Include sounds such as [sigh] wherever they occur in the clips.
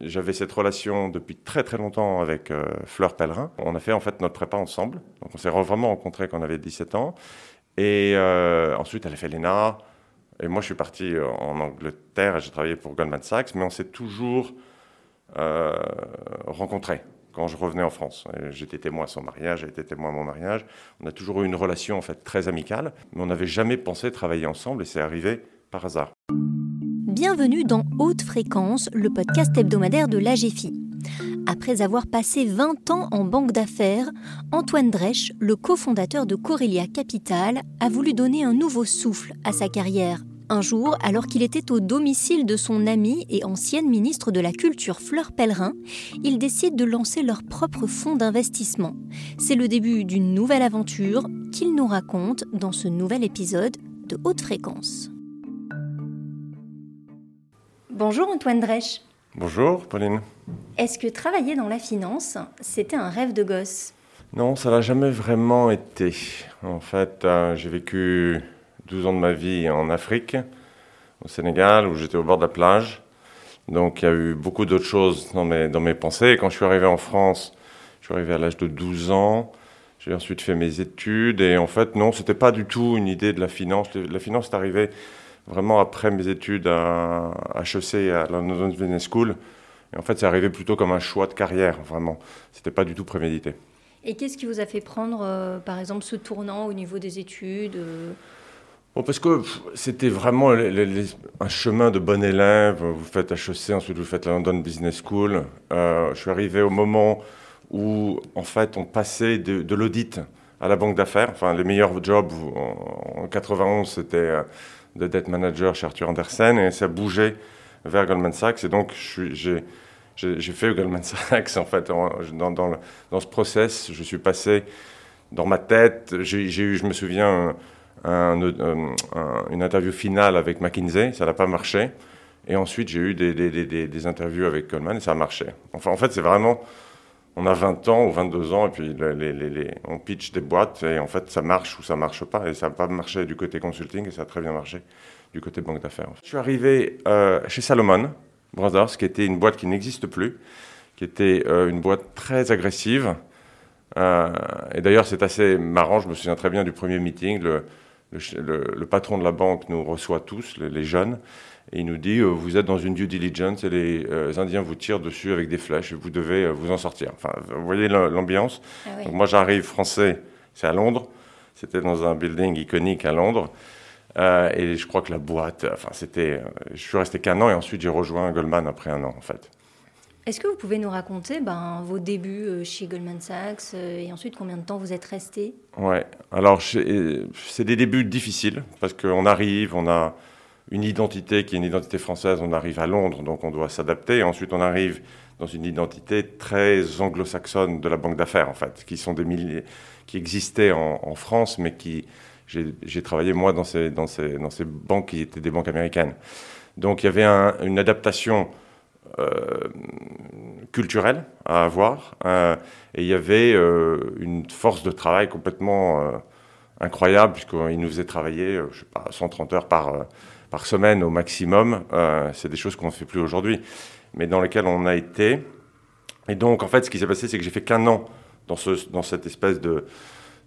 J'avais cette relation depuis très très longtemps avec euh, Fleur Pellerin. On a fait en fait notre prépa ensemble. Donc on s'est vraiment rencontrés quand on avait 17 ans. Et euh, ensuite, elle a fait l'ENA. Et moi, je suis parti en Angleterre et j'ai travaillé pour Goldman Sachs. Mais on s'est toujours euh, rencontrés quand je revenais en France. J'étais témoin à son mariage, elle était témoin à mon mariage. On a toujours eu une relation en fait très amicale, mais on n'avait jamais pensé travailler ensemble et c'est arrivé par hasard. Bienvenue dans Haute Fréquence, le podcast hebdomadaire de l'AGFI. Après avoir passé 20 ans en banque d'affaires, Antoine Dresch, le cofondateur de Corelia Capital, a voulu donner un nouveau souffle à sa carrière. Un jour, alors qu'il était au domicile de son amie et ancienne ministre de la Culture Fleur Pellerin, il décide de lancer leur propre fonds d'investissement. C'est le début d'une nouvelle aventure qu'il nous raconte dans ce nouvel épisode de Haute Fréquence. Bonjour Antoine Dresch. Bonjour Pauline. Est-ce que travailler dans la finance, c'était un rêve de gosse? Non, ça l'a jamais vraiment été. En fait, euh, j'ai vécu 12 ans de ma vie en Afrique, au Sénégal, où j'étais au bord de la plage. Donc il y a eu beaucoup d'autres choses dans mes, dans mes pensées. Et quand je suis arrivé en France, je suis arrivé à l'âge de 12 ans. J'ai ensuite fait mes études. Et en fait, non, c'était pas du tout une idée de la finance. La finance est arrivée vraiment après mes études à HEC, à la London Business School. Et en fait, c'est arrivé plutôt comme un choix de carrière, vraiment. C'était pas du tout prémédité. Et qu'est-ce qui vous a fait prendre, euh, par exemple, ce tournant au niveau des études euh? Bon, Parce que c'était vraiment un chemin de bon élève. Vous faites HEC, ensuite vous faites la London Business School. Euh, je suis arrivé au moment où, en fait, on passait de, de l'audit à la banque d'affaires. Enfin, les meilleurs jobs en, en 91, c'était de debt manager chez Arthur Andersen et ça bougeait vers Goldman Sachs. Et donc, j'ai fait Goldman [laughs] Sachs, en fait, dans, dans, ce process. Je suis passé dans ma tête, j'ai eu, je me souviens, un, une interview finale avec McKinsey, ça n'a pas marché. Et ensuite, j'ai eu des, des, des, des, interviews avec Goldman et ça a marché. Enfin, en fait, c'est vraiment on a 20 ans ou 22 ans et puis on pitch des boîtes et en fait ça marche ou ça marche pas et ça n'a pas marché du côté consulting et ça a très bien marché du côté banque d'affaires. Je suis arrivé euh, chez Salomon Brothers qui était une boîte qui n'existe plus, qui était euh, une boîte très agressive euh, et d'ailleurs c'est assez marrant, je me souviens très bien du premier meeting, le, patron de la banque nous reçoit tous, les jeunes, et il nous dit, euh, vous êtes dans une due diligence et les euh, Indiens vous tirent dessus avec des flèches et vous devez euh, vous en sortir. Enfin, vous voyez l'ambiance. Ah moi j'arrive français, c'est à Londres. C'était dans un building iconique à Londres. et je crois que la boîte, enfin c'était, je suis resté qu'un an et ensuite j'ai rejoint Goldman après un an en fait. Est-ce que vous pouvez nous raconter ben, vos débuts chez Goldman Sachs et ensuite combien de temps vous êtes resté? Ouais, alors c'est des débuts difficiles parce qu'on arrive, on a une identité qui est une identité française, on arrive à Londres, donc on doit s'adapter. Ensuite, on arrive dans une identité très anglo-saxonne de la banque d'affaires, en fait, qui sont des milliers, qui existaient en, France, mais qui j'ai travaillé moi dans ces, dans, ces, dans ces banques qui étaient des banques américaines. Donc il y avait une adaptation euh, culturelle à avoir, euh, et il y avait euh, une force de travail complètement incroyable, puisqu'ils nous faisaient travailler, je sais pas, 130 heures par par semaine au maximum. Euh, c'est des choses qu'on ne fait plus aujourd'hui, mais dans lesquelles on a été. Et donc, en fait, ce qui s'est passé, c'est que j'ai fait qu'un an dans, ce, dans cette espèce de,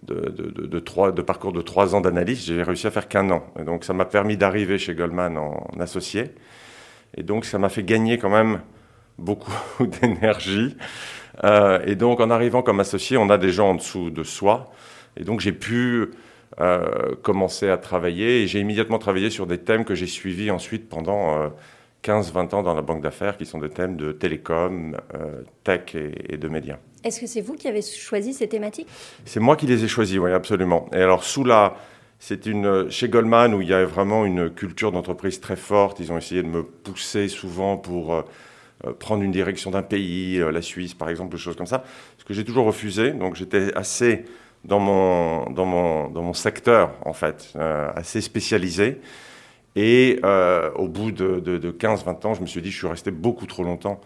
de, trois, de parcours de trois ans d'analyse. J'ai réussi à faire qu'un an. Et donc, ça m'a permis d'arriver chez Goldman en, associé. Et donc, ça m'a fait gagner quand même beaucoup [laughs] d'énergie. Euh, et donc, en arrivant comme associé, on a des gens en dessous de soi. Et donc, j'ai pu euh, commencé à travailler et j'ai immédiatement travaillé sur des thèmes que j'ai suivis ensuite pendant 15-20 euh, ans dans la banque d'affaires, qui sont des thèmes de télécom, tech et, de médias. Est-ce que c'est vous qui avez choisi ces thématiques? C'est moi qui les ai choisis, oui, absolument. Et alors, sous la. C'est une chez Goldman où il y a vraiment une culture d'entreprise très forte. Ils ont essayé de me pousser souvent pour prendre une direction d'un pays, la Suisse par exemple, des choses comme ça. Ce que j'ai toujours refusé. Donc j'étais assez dans mon, dans mon, dans mon secteur, en fait, euh, assez spécialisé. Et euh, au bout de, de, 15-20 ans, je me suis dit, je suis resté beaucoup trop longtemps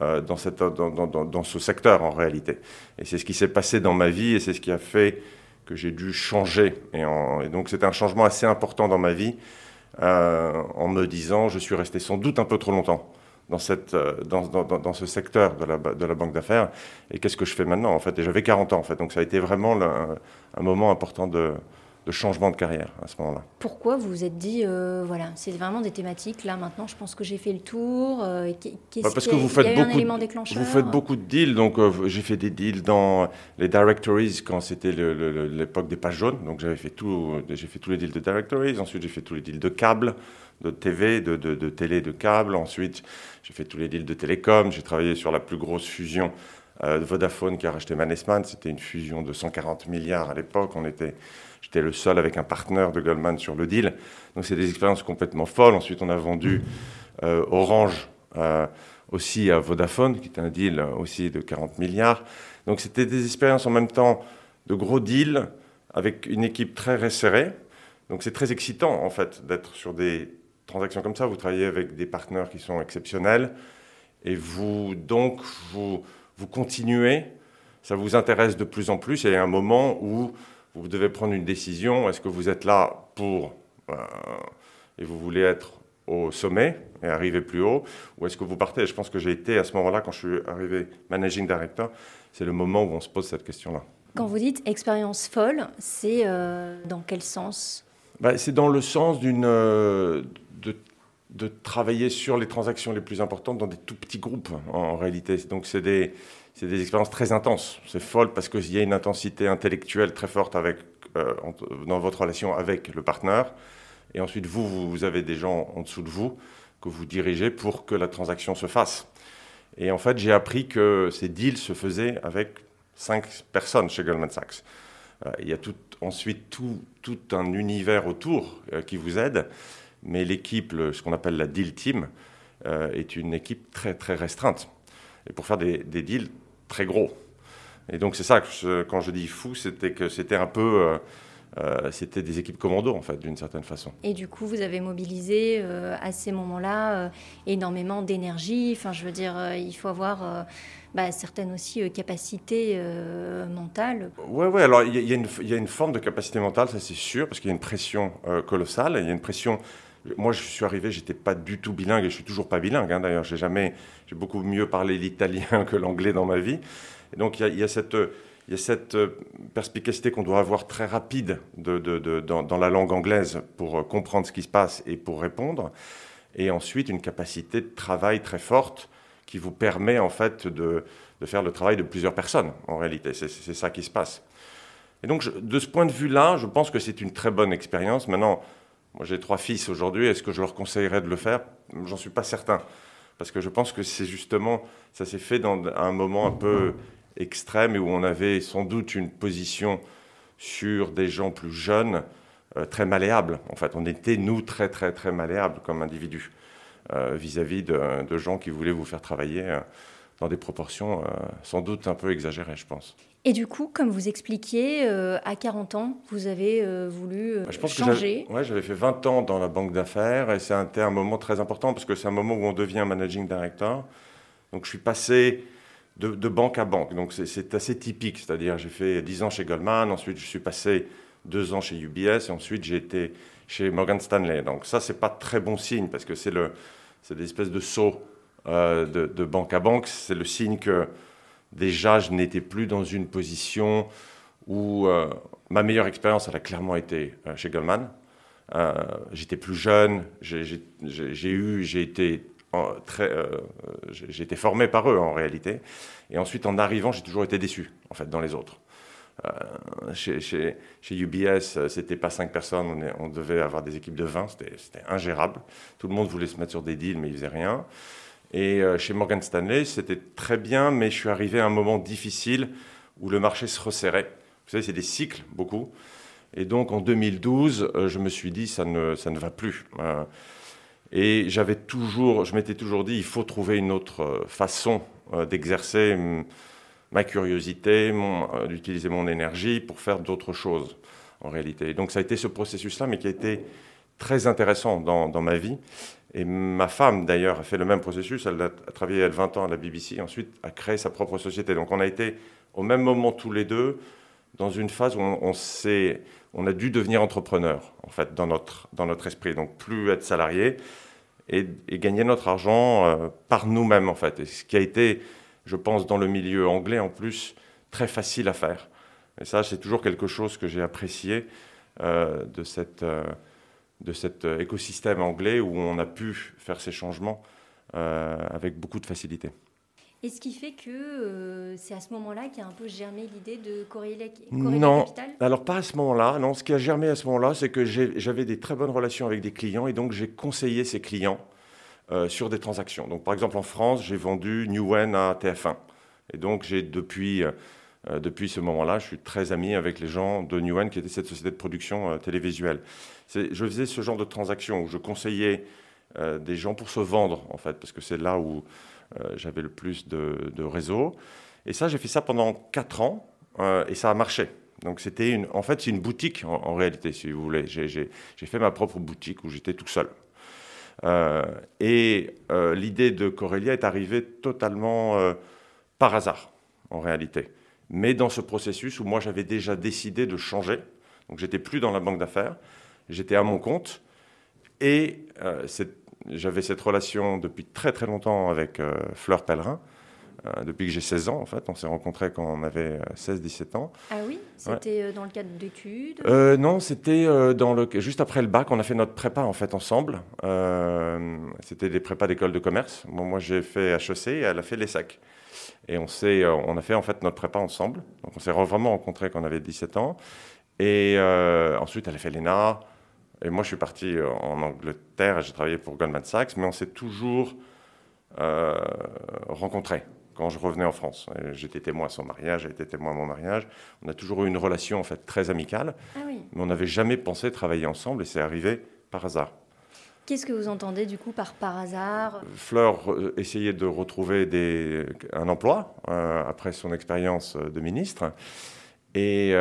euh, dans, cette, dans, dans, dans, ce secteur, en réalité. Et c'est ce qui s'est passé dans ma vie, et c'est ce qui a fait que j'ai dû changer. Et, donc, c'était un changement assez important dans ma vie, en me disant, je suis resté sans doute un peu trop longtemps dans, cette, dans, dans, dans, ce secteur de la, de la banque d'affaires. Et qu'est-ce que je fais maintenant en fait? Et j'avais 40 ans en fait, donc ça a été vraiment un moment important de, de changement de carrière à ce moment-là. Pourquoi vous vous êtes dit, euh, voilà, c'est vraiment des thématiques, là maintenant je pense que j'ai fait le tour euh, bah, Parce que vous faites, beaucoup, vous faites beaucoup de deals, donc euh, j'ai fait des deals dans les directories quand c'était l'époque des pages jaunes, donc j'avais fait, tout, j'ai fait tous les deals de directories, ensuite j'ai fait tous les deals de câbles, de TV, de, de, de télé, de câbles, ensuite j'ai fait tous les deals de télécom, j'ai travaillé sur la plus grosse fusion de Vodafone qui a racheté Mannesmann, c'était une fusion de 140 milliards à l'époque, on était J'étais le seul avec un partenaire de Goldman sur le deal. Donc c'est des expériences complètement folles. Ensuite, on a vendu euh, Orange euh, aussi à Vodafone, qui était un deal aussi de 40 milliards. Donc c'était des expériences en même temps de gros deals avec une équipe très resserrée. Donc c'est très excitant en fait d'être sur des transactions comme ça. Vous travaillez avec des partenaires qui sont exceptionnels et vous donc vous, vous continuez. Ça vous intéresse de plus en plus. Il y a un moment où vous devez prendre une décision. Est-ce que vous êtes là pour euh, et vous voulez être au sommet et arriver plus haut, ou est-ce que vous partez? Je pense que j'ai été à ce moment-là, quand je suis arrivé managing director, c'est le moment où on se pose cette question-là. Quand vous dites expérience folle, c'est euh, dans quel sens? Bah, C'est dans le sens d'une euh, de, de, travailler sur les transactions les plus importantes dans des tout petits groupes en réalité. Donc c'est des c'est des expériences très intenses. C'est folle parce qu'il y a une intensité intellectuelle très forte euh, dans votre relation avec le partenaire. Et ensuite, vous, vous avez des gens en dessous de vous que vous dirigez pour que la transaction se fasse. Et en fait, j'ai appris que ces deals se faisaient avec cinq personnes chez Goldman Sachs. Euh, il y a ensuite tout, un univers autour euh, qui vous aide, mais l'équipe, ce qu'on appelle la deal team, est une équipe très très restreinte. Et pour faire des deals très gros. Et donc c'est ça que quand je dis fou, c'était que c'était un peu, euh, euh, c'était des équipes commando en fait, d'une certaine façon. Et du coup, vous avez mobilisé euh, à ces moments-là énormément d'énergie. Enfin, je veux dire, il faut avoir bah, certaines aussi capacités mentales. Oui, ouais. Alors il y, y, a une forme de capacité mentale, ça c'est sûr, parce qu'il y a une pression colossale. Il y a une pression moi, je suis arrivé, j'étais pas du tout bilingue et je suis toujours pas bilingue. Hein, D'ailleurs, j'ai jamais, j'ai beaucoup mieux parlé l'italien [laughs] que l'anglais dans ma vie. Et donc, il y, a, cette, euh, perspicacité qu'on doit avoir très rapide de, de, dans, la langue anglaise pour euh, comprendre ce qui se passe et pour répondre. Et ensuite, une capacité de travail très forte qui vous permet en fait de faire le travail de plusieurs personnes. En réalité, c'est ça qui se passe. Et donc, de ce point de vue-là, je pense que c'est une très bonne expérience. Maintenant, moi, j'ai trois fils aujourd'hui. Est-ce que je leur conseillerais de le faire? J'en suis pas certain. Parce que je pense que c'est justement, ça s'est fait dans un moment un peu extrême et où on avait sans doute une position sur des gens plus jeunes euh, très malléables. En fait, on était, nous, très, très, très malléables comme individus euh, vis-à-vis de, gens qui voulaient vous faire travailler euh, dans des proportions sans doute un peu exagérées, je pense. Et du coup, comme vous expliquiez, euh, à 40 ans, vous avez euh, voulu euh, je pense changer. Oui, j'avais fait 20 ans dans la banque d'affaires et c'est un, moment très important parce que c'est un moment où on devient managing director. Donc je suis passé de, banque à banque. Donc c'est assez typique, c'est-à-dire j'ai fait 10 ans chez Goldman, ensuite je suis passé 2 ans chez UBS et ensuite j'ai été chez Morgan Stanley. Donc ça, c'est pas très bon signe parce que c'est des espèces de sauts de, banque à banque. C'est le signe que déjà, je n'étais plus dans une position où euh, ma meilleure expérience, elle a clairement été euh, chez Goldman. Euh, j'étais plus jeune, j'ai eu, j'ai été très, formé par eux en réalité. Et ensuite, en arrivant, j'ai toujours été déçu en fait dans les autres. chez, chez, chez, UBS, c'était pas cinq personnes, on, on, devait avoir des équipes de 20, c'était ingérable. Tout le monde voulait se mettre sur des deals, mais ils faisaient rien. Et euh, chez Morgan Stanley, c'était très bien, mais je suis arrivé à un moment difficile où le marché se resserrait. Vous savez, c'est des cycles, beaucoup. Et donc en 2012, euh, je me suis dit, ça ne, ça ne va plus. Euh, et j'avais toujours, je m'étais toujours dit, il faut trouver une autre façon d'exercer ma curiosité, d'utiliser mon énergie pour faire d'autres choses, en réalité. Donc ça a été ce processus-là, mais qui a été très intéressant dans ma vie. Et ma femme, d'ailleurs, a fait le même processus. Elle a, travaillé elle 20 ans à la BBC, ensuite a créé sa propre société. Donc on a été au même moment tous les deux dans une phase où on, a dû devenir entrepreneur, en fait, dans notre, dans notre esprit. Donc plus être salarié. et, gagner notre argent par nous-mêmes, en fait. Et ce qui a été, je pense, dans le milieu anglais, en plus, très facile à faire. Et ça, c'est toujours quelque chose que j'ai apprécié de, cette, de cet écosystème anglais où on a pu faire ces changements avec beaucoup de facilité. Et ce qui fait que euh, c'est à ce moment-là qu'il a un peu germé l'idée de Corélia, non. Alors pas à ce moment-là. Non, ce qui a germé à ce moment-là, c'est que j'avais des très bonnes relations avec des clients et donc j'ai conseillé ces clients euh, sur des transactions. Donc par exemple en France, j'ai vendu Newen à TF1. Et donc j'ai depuis, euh, depuis ce moment-là, je suis très ami avec les gens de Newen qui était cette société de production télévisuelle. Je faisais ce genre de transactions où je conseillais des gens pour se vendre en fait, parce que c'est là où euh, j'avais le plus de, de réseaux. Et ça, j'ai fait ça pendant 4 ans euh, et ça a marché. Donc c'était en fait, c'est une boutique en, réalité, si vous voulez. J'ai fait ma propre boutique où j'étais tout seul. Euh, et l'idée de Corelia est arrivée totalement par hasard, en réalité. Mais dans ce processus où moi j'avais déjà décidé de changer, donc j'étais plus dans la banque d'affaires, j'étais à mon compte, et c'est j'avais cette relation depuis très très longtemps avec euh, Fleur Pellerin. Euh, depuis que j'ai 16 ans, en fait. On s'est rencontrés quand on avait 16-17 euh, ans. Ah oui? C'était dans le cadre d'études? Non, c'était dans le... juste après le bac. On a fait notre prépa, en fait, ensemble. c'était des prépas d'école de commerce. moi, j'ai fait HEC et elle a fait l'ESSEC. Et on, on a fait, en fait, notre prépa ensemble. Donc, on s'est vraiment rencontrés quand on avait 17 ans. Et ensuite, elle a fait l'ENA. Et moi, je suis parti euh, en Angleterre et j'ai travaillé pour Goldman Sachs, mais on s'est toujours euh, rencontrés quand je revenais en France. J'étais témoin à son mariage, j'ai été témoin à mon mariage. On a toujours eu une relation en fait très amicale, ah mais on n'avait jamais pensé travailler ensemble et c'est arrivé par hasard. Qu'est-ce que vous entendez du coup par par hasard? Fleur euh, essayait de retrouver un emploi après son expérience de ministre. Et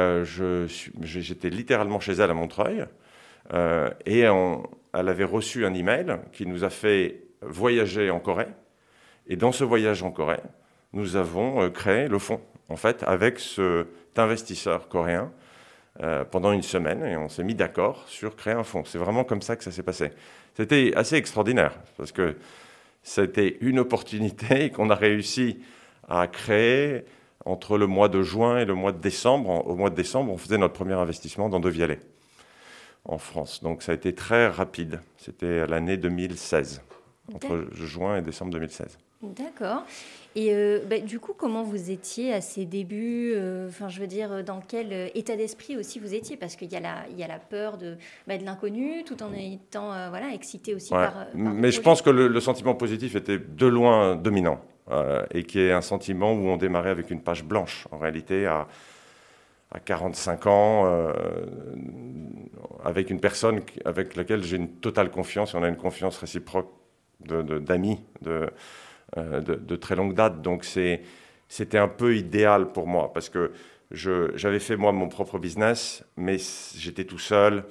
j'étais littéralement chez elle à Montreuil. Euh, et elle avait reçu un email qui nous a fait voyager en Corée. Et dans ce voyage en Corée, nous avons euh, créé le fonds, en fait, avec cet investisseur coréen euh, pendant une semaine. Et on s'est mis d'accord sur créer un fonds. C'est vraiment comme ça que ça s'est passé. C'était assez extraordinaire, parce que c'était une opportunité [laughs] qu'on a réussi à créer entre le mois de juin et le mois de décembre. Au mois de décembre, on faisait notre premier investissement dans De Vialet en France. Donc ça a été très rapide. C'était l'année 2016, entre juin et décembre 2016. D'accord. Et euh, bah, du coup, comment vous étiez à ces débuts euh, Enfin, je veux dire, dans quel euh, état d'esprit aussi vous étiez? Parce qu'il y, a la, il y a la peur de, bah, de l'inconnu, tout en étant voilà, excité aussi par, Mais je pense que le, sentiment positif était de loin dominant. et qui est un sentiment où on démarrait avec une page blanche, en réalité, à, à 45 ans, avec une personne avec laquelle j'ai une totale confiance, et on a une confiance réciproque d'amis de, euh, de, de, très longue date. Donc c'était un peu idéal pour moi, parce que j'avais fait moi mon propre business, mais j'étais tout seul.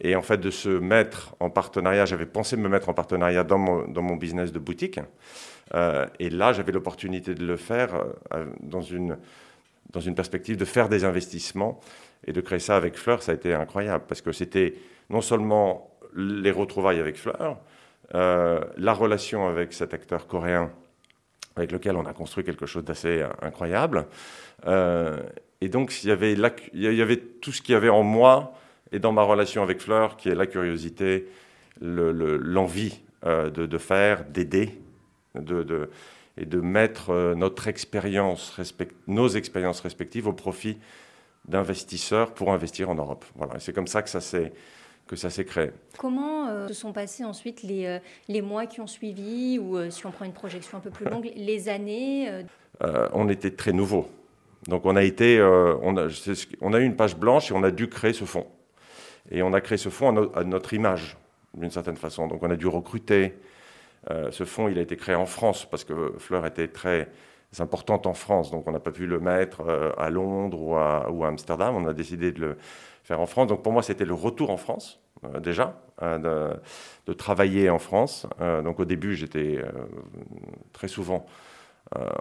Et en fait, de se mettre en partenariat, j'avais pensé me mettre en partenariat dans mon, dans mon business de boutique. Euh, et là, j'avais l'opportunité de le faire euh, dans, une, dans une perspective de faire des investissements et de créer ça avec Fleur, ça a été incroyable parce que c'était non seulement les retrouvailles avec Fleur, euh, la relation avec cet acteur coréen avec lequel on a construit quelque chose d'assez incroyable. Euh, et donc, il y, avait tout ce qu'il y avait en moi et dans ma relation avec Fleur, qui est la curiosité, l'envie euh, de, faire, d'aider, de, et de mettre notre expérience, nos expériences respectives au profit d'investisseurs pour investir en Europe. Voilà, c'est comme ça que ça s'est que ça s'est créé. Comment euh, se sont passés ensuite les, euh, les mois qui ont suivi, ou euh, si on prend une projection un peu plus longue, les années On était très nouveau. Donc on a, été, on, a, on a eu une page blanche et on a dû créer ce fonds. Et on a créé ce fonds à, notre image, d'une certaine façon. Donc on a dû recruter. ce fonds, il a été créé en France parce que Fleur était très importante en France, donc on n'a pas pu le mettre à Londres ou à, ou à, Amsterdam, on a décidé de le en France. Donc pour moi, c'était le retour en France, euh, déjà, euh, de, travailler en France. donc au début, j'étais très souvent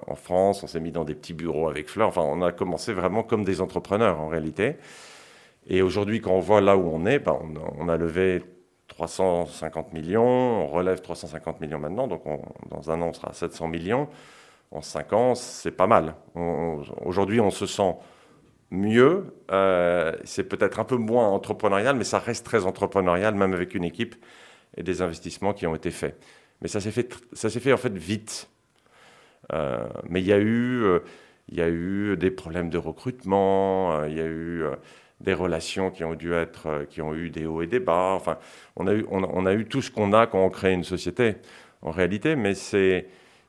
en France, on s'est mis dans des petits bureaux avec Fleur, enfin on a commencé vraiment comme des entrepreneurs en réalité. Et aujourd'hui, quand on voit là où on est, ben, on, on, a levé 350 millions, on relève 350 millions maintenant, donc dans un an, on sera à 700 millions. En 5 ans, c'est pas mal. Aujourd'hui, on se sent mieux. Euh, c'est peut-être un peu moins entrepreneurial, mais ça reste très entrepreneurial, même avec une équipe et des investissements qui ont été faits. Mais ça s'est fait, ça s'est fait en fait vite. Euh, mais il y a eu, euh, il y a eu des problèmes de recrutement, il y a eu des relations qui ont dû être, qui ont eu des hauts et des bas. Enfin, on a eu, on, a eu tout ce qu'on a quand on crée une société, en réalité. Mais c'est,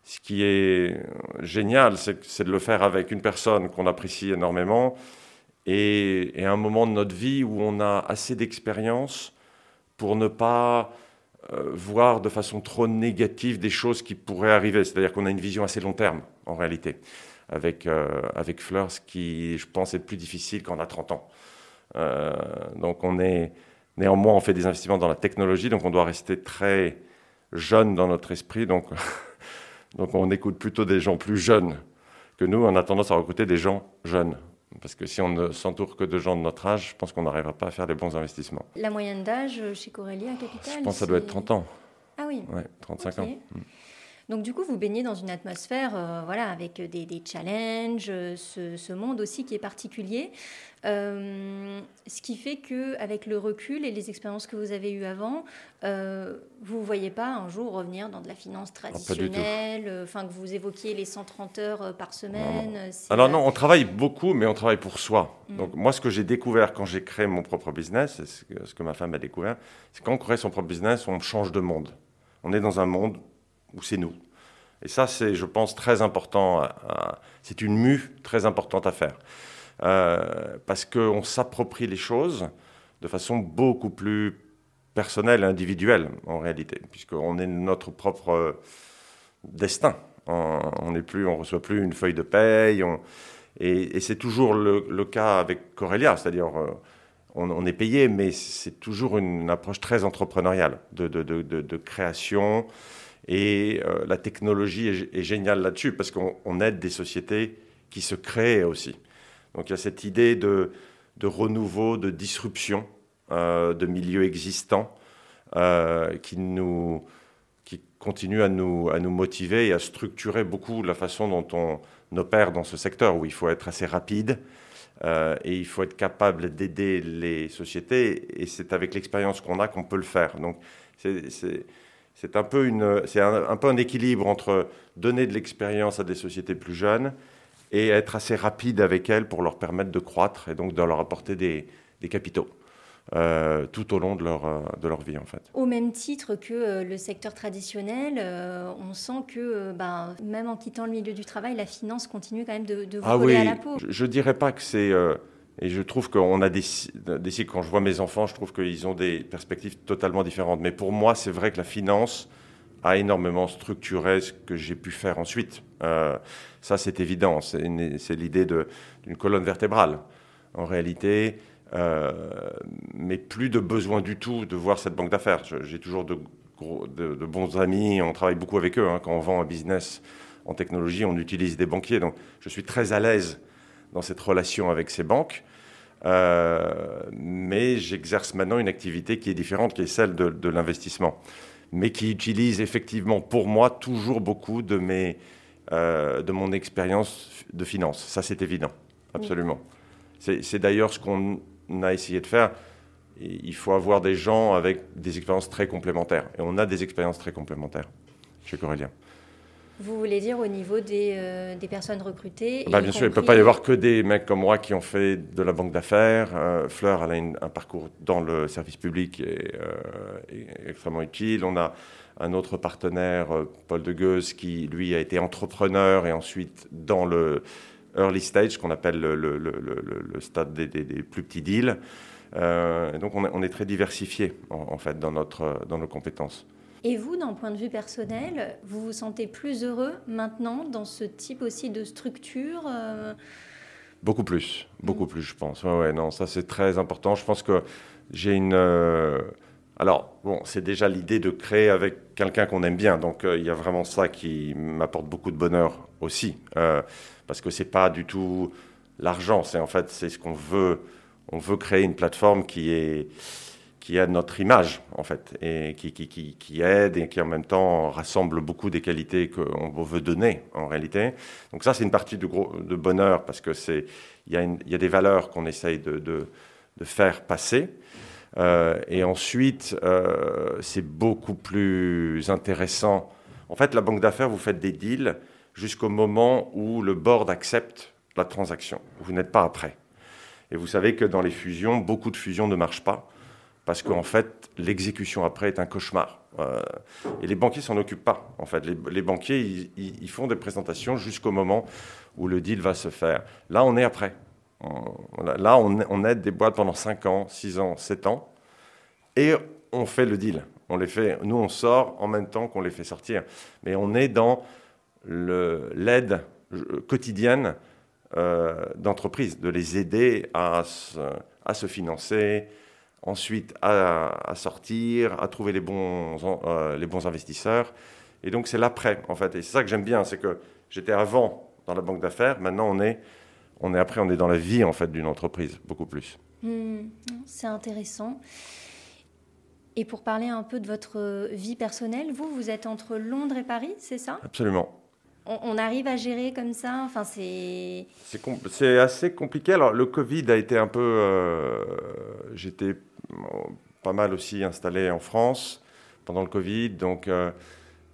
ce qui est génial, c'est de le faire avec une personne qu'on apprécie énormément et, un moment de notre vie où on a assez d'expérience pour ne pas euh, voir de façon trop négative des choses qui pourraient arriver. C'est-à-dire qu'on a une vision assez long terme, en réalité, avec, euh, avec Fleur, ce qui, je pense, est plus difficile quand a 30 ans. Euh, donc on est, néanmoins, on fait des investissements dans la technologie, donc on doit rester très jeune dans notre esprit. Donc Donc on écoute plutôt des gens plus jeunes que nous. On a tendance à recruter des gens jeunes. Parce que si on ne s'entoure que de gens de notre âge, je pense qu'on n'arrivera pas à faire les bons investissements. La moyenne d'âge chez Corélia Capital Je pense que ça doit être 30 ans. Ah oui Ouais, 35 ans. Donc du coup, vous baignez dans une atmosphère, euh, voilà, avec des, challenges, ce, monde aussi qui est particulier. Euh, ce qui fait que, avec le recul et les expériences que vous avez eues avant, euh, vous ne voyez pas un jour revenir dans de la finance traditionnelle, enfin que vous évoquiez les 130 heures par semaine. Alors non, on travaille beaucoup, mais on travaille pour soi. Mm. Donc moi, ce que j'ai découvert quand j'ai créé mon propre business, ce que, ce que ma femme a découvert, c'est quand on crée son propre business, on change de monde. On est dans un monde où c'est nous. Et ça, c'est, je pense, très important. c'est une mue très importante à faire. Euh, parce qu'on s'approprie les choses de façon beaucoup plus personnelle individuelle, en réalité, puisqu'on est notre propre destin. On ne on reçoit plus une feuille de paye. et, c'est toujours le, cas avec Corelia, c'est-à-dire euh, on, est payé, mais c'est toujours une approche très entrepreneuriale de création. Et euh, la technologie est, géniale là-dessus parce qu'on aide des sociétés qui se créent aussi. Donc il y a cette idée de, renouveau, de disruption euh, de milieux existants euh, qui, nous, qui continue à nous, à nous motiver et à structurer beaucoup la façon dont on opère dans ce secteur où il faut être assez rapide. et il faut être capable d'aider les sociétés, et c'est avec l'expérience qu'on a qu'on peut le faire. Donc, c'est c'est un, peu une, c'est un, peu un équilibre entre donner de l'expérience à des sociétés plus jeunes et être assez rapide avec elles pour leur permettre de croître et donc de leur apporter des, capitaux. Euh, tout au long de leur, euh, de leur vie en fait. Au même titre que euh, le secteur traditionnel, on sent que ben, même en quittant le milieu du travail, la finance continue quand même de, vous ah coller à la peau. Je ne dirais pas que c'est et je trouve qu'on a des, des quand je vois mes enfants, je trouve qu'ils ont des perspectives totalement différentes. Mais pour moi, c'est vrai que la finance a énormément structuré ce que j'ai pu faire ensuite. Euh, ça, c'est évident. C'est l'idée d'une colonne vertébrale, en réalité. Euh, mais plus de besoin du tout de voir cette banque d'affaires. J'ai toujours de, de, bons amis, on travaille beaucoup avec eux. Hein. Quand on vend un business en technologie, on utilise des banquiers. Donc, je suis très à l'aise dans cette relation avec ces banques. Euh, mais j'exerce maintenant une activité qui est différente, qui est celle de, l'investissement, mais qui utilise effectivement pour moi toujours beaucoup de, mes, euh, de mon expérience de finance. Ça, c'est évident, absolument. C'est d'ailleurs ce qu'on a essayé de faire. Il faut avoir des gens avec des expériences très complémentaires. Et on a des expériences très complémentaires chez Corélien. Vous voulez dire au niveau des, euh, des personnes recrutées bah, Bien sûr, il ne peut pas y avoir que des mecs comme moi qui ont fait de la banque d'affaires. Euh, Fleur, elle a un parcours dans le service public et, euh, extrêmement utile. On a un autre partenaire, Paul de Gueuse, qui lui a été entrepreneur et ensuite dans le early stage, qu'on appelle le, le, le, le, stade des, des, plus petits deals. donc on, on, est très diversifié en, en fait dans, notre, dans nos compétences. Et vous, d'un point de vue personnel, vous vous sentez plus heureux maintenant dans ce type aussi de structure euh Beaucoup plus, beaucoup mm. plus, je pense. Ouais, ouais, non, ça c'est très important. Je pense que j'ai une. Euh, alors, bon, c'est déjà l'idée de créer avec quelqu'un qu'on aime bien. Donc, euh, il y a vraiment ça qui m'apporte beaucoup de bonheur aussi. parce que c'est pas du tout l'argent. C'est en fait, c'est ce qu'on veut. On veut créer une plateforme qui est qui a notre image, en fait, et qui, qui, qui, aide et qui en même temps rassemble beaucoup des qualités qu'on veut donner, en réalité. Donc ça, c'est une partie de, gros, de bonheur, parce que c'est, il y, y a des valeurs qu'on essaye de, de, de, faire passer. Euh, et ensuite, euh, c'est beaucoup plus intéressant. En fait, la banque d'affaires, vous faites des deals jusqu'au moment où le board accepte la transaction. Vous n'êtes pas après. Et vous savez que dans les fusions, beaucoup de fusions ne marchent pas parce qu'en fait, l'exécution après est un cauchemar. Euh, et les banquiers s'en occupent pas. En fait, les, banquiers, ils, font des présentations jusqu'au moment où le deal va se faire. Là, on est après. là, on, aide des boîtes pendant 5 ans, 6 ans, 7 ans, et on fait le deal. On les fait. Nous, on sort en même temps qu'on les fait sortir. Mais on est dans l'aide quotidienne euh, d'entreprises, de les aider à se financer, ensuite à, sortir, à trouver les bons, euh, les bons investisseurs. Et donc c'est l'après, en fait. Et c'est ça que j'aime bien, c'est que j'étais avant dans la banque d'affaires, maintenant on est, on est après, on est dans la vie, en fait, d'une entreprise, beaucoup plus. Hmm, c'est intéressant. Et pour parler un peu de votre vie personnelle, vous, vous êtes entre Londres et Paris, c'est ça? Absolument. On, arrive à gérer comme ça? Enfin, c'est... C'est, assez compliqué. Alors, le Covid a été un peu... Euh, j'étais pas mal aussi installé en France pendant le Covid. Donc, euh,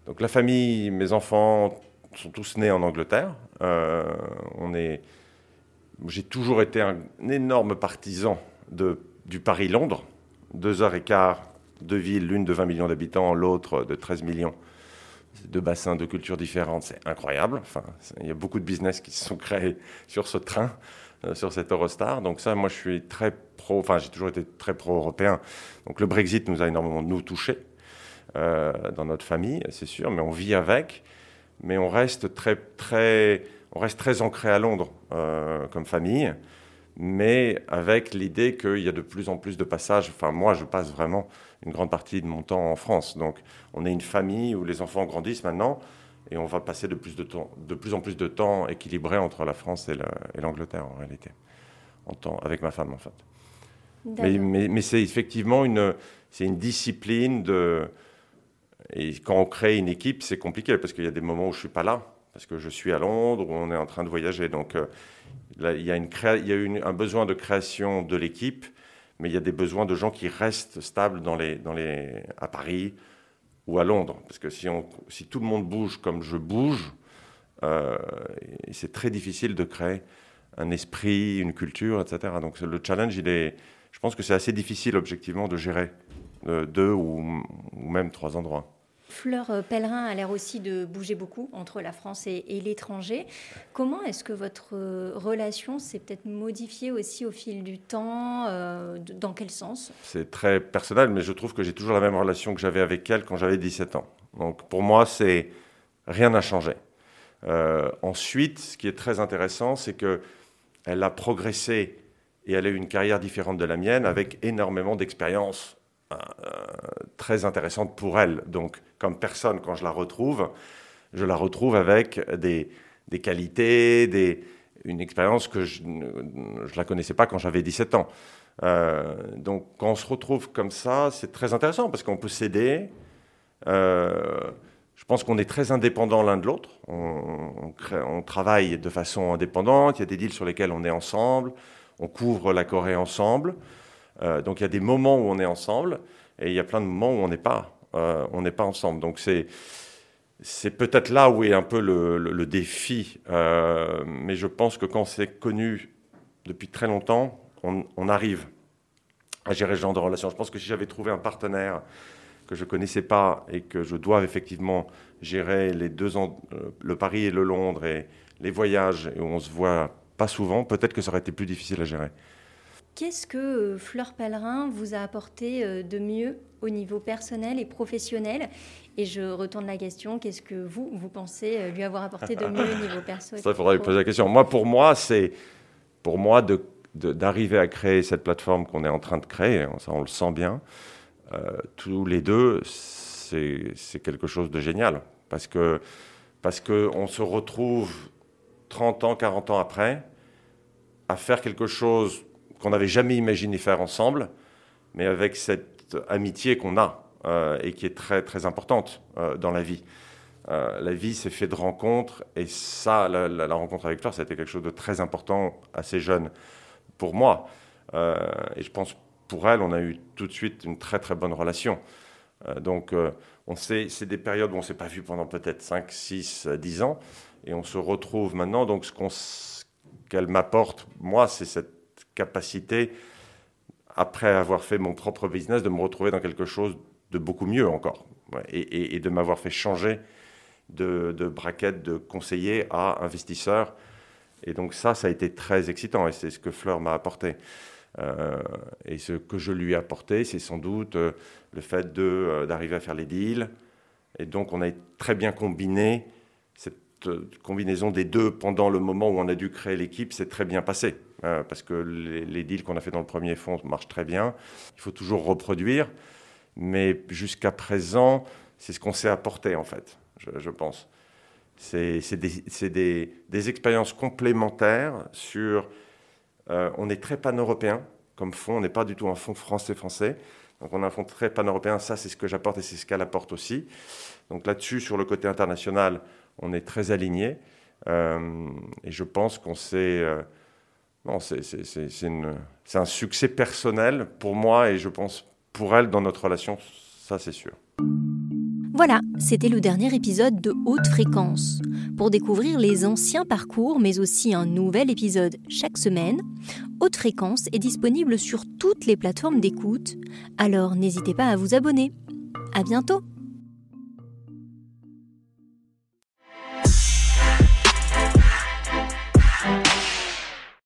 donc la famille, mes enfants sont tous nés en Angleterre. Euh, on est, j'ai toujours été un, énorme partisan de, du Paris-Londres. Deux heures et quart, deux villes, l'une de 20 millions d'habitants, l'autre de 13 millions. Deux bassins de cultures différentes, c'est incroyable. Enfin, il y a beaucoup de business qui se sont créés sur ce train. Euh, sur cet Eurostar. Donc ça, moi, je suis très pro, enfin, j'ai toujours été très pro-européen. Donc le Brexit nous a énormément, nous, touchés euh, dans notre famille, c'est sûr, mais on vit avec. Mais on reste très, très, on reste très ancré à Londres euh, comme famille, mais avec l'idée qu'il y a de plus en plus de passages. Enfin, moi, je passe vraiment une grande partie de mon temps en France. Donc, on est une famille où les enfants grandissent maintenant et on va passer de plus, de, temps, de plus en plus de temps équilibré entre la France et l'Angleterre en réalité, en temps, avec ma femme en fait. Mais, mais, c'est effectivement une, une discipline de... Et quand on crée une équipe, c'est compliqué parce qu'il y a des moments où je ne suis pas là, parce que je suis à Londres, où on est en train de voyager. Donc euh, il y a, une un besoin de création de l'équipe, mais il y a des besoins de gens qui restent stables à Paris, ou à Londres. Parce que si, tout le monde bouge comme je bouge, euh, c'est très difficile de créer un esprit, une culture, etc. Donc le challenge, je pense que c'est assez difficile objectivement de gérer euh, deux ou, ou même trois endroits. Fleur euh, Pèlerin a l'air aussi de bouger beaucoup entre la France et, l'étranger. Comment est-ce que votre euh, relation s'est peut-être modifiée aussi au fil du temps euh, Dans quel sens? C'est très personnel, mais je trouve que j'ai toujours la même relation que j'avais avec elle quand j'avais 17 ans. Donc pour moi, c'est rien n'a changé. ensuite, ce qui est très intéressant, c'est que elle a progressé et elle a eu une carrière différente de la mienne avec énormément d'expérience très intéressante pour elle. Donc, comme personne, quand je la retrouve, je la retrouve avec des, des qualités, des, une expérience que je ne la connaissais pas quand j'avais 17 ans. Euh, donc, quand on se retrouve comme ça, c'est très intéressant parce qu'on peut s'aider. Euh, je pense qu'on est très indépendants l'un de l'autre. On, travaille de façon indépendante. Il y a des deals sur lesquels on est ensemble. On couvre la Corée ensemble. Euh, donc il y a des moments où on est ensemble et il y a plein de moments où on n'est pas, euh, on n'est pas ensemble. Donc c'est c'est peut-être là où est un peu le, défi. Euh, mais je pense que quand c'est connu depuis très longtemps, on, arrive à gérer ce genre de relation. Je pense que si j'avais trouvé un partenaire que je connaissais pas et que je dois effectivement gérer les deux ans, le Paris et le Londres et les voyages et où on se voit pas souvent, peut-être que ça aurait été plus difficile à gérer. Qu'est-ce que euh, Fleur Pellerin vous a apporté euh, de mieux au niveau personnel et professionnel? Et je retourne la question, qu'est-ce que vous, vous pensez euh, lui avoir apporté de mieux au niveau [laughs] personnel Ça, il faudra lui poser la question. Moi, pour moi, c'est pour moi d'arriver à créer cette plateforme qu'on est en train de créer, ça on le sent bien, tous les deux, c'est quelque chose de génial. Parce que parce qu'on se retrouve 30 ans, 40 ans après à faire quelque chose qu'on n'avait jamais imaginé faire ensemble, mais avec cette amitié qu'on a et qui est très, très importante dans la vie. la vie, c'est fait de rencontres, et ça, la, rencontre avec Fleur, ça a été quelque chose de très important, assez jeune pour moi. et je pense pour elle, on a eu tout de suite une très très bonne relation. donc, on sait, c'est des périodes où on ne s'est pas vu pendant peut-être 5, 6, 10 ans, et on se retrouve maintenant. Donc, ce qu'elle m'apporte, moi, c'est cette capacité, après avoir fait mon propre business, de me retrouver dans quelque chose de beaucoup mieux encore, et, de m'avoir fait changer de, de braquette de conseiller à investisseur. Et donc ça, ça a été très excitant, et c'est ce que Fleur m'a apporté. Euh, et ce que je lui ai apporté, c'est sans doute euh, le fait euh, d'arriver à faire les deals. Et donc, on a très bien combiné cette combinaison des deux pendant le moment où on a dû créer l'équipe, c'est très bien passé. Parce que les, deals qu'on a fait dans le premier fonds marchent très bien. Il faut toujours reproduire. Mais jusqu'à présent, c'est ce qu'on s'est apporté, en fait, je, pense. C'est des, expériences complémentaires sur euh, on est très pan-européen comme fonds, on n'est pas du tout un fonds français-français. Donc on a un fonds très pan-européen, ça c'est ce que j'apporte et c'est ce qu'elle apporte aussi. Donc là-dessus, sur le côté international, on est très aligné. Euh, et je pense qu'on s'est... Euh, c'est un succès personnel pour moi et je pense pour elle dans notre relation, ça c'est sûr. Voilà, c'était le dernier épisode de Haute Fréquence. Pour découvrir les anciens parcours, mais aussi un nouvel épisode chaque semaine, Haute Fréquence est disponible sur toutes les plateformes d'écoute, alors n'hésitez pas à vous abonner. À bientôt!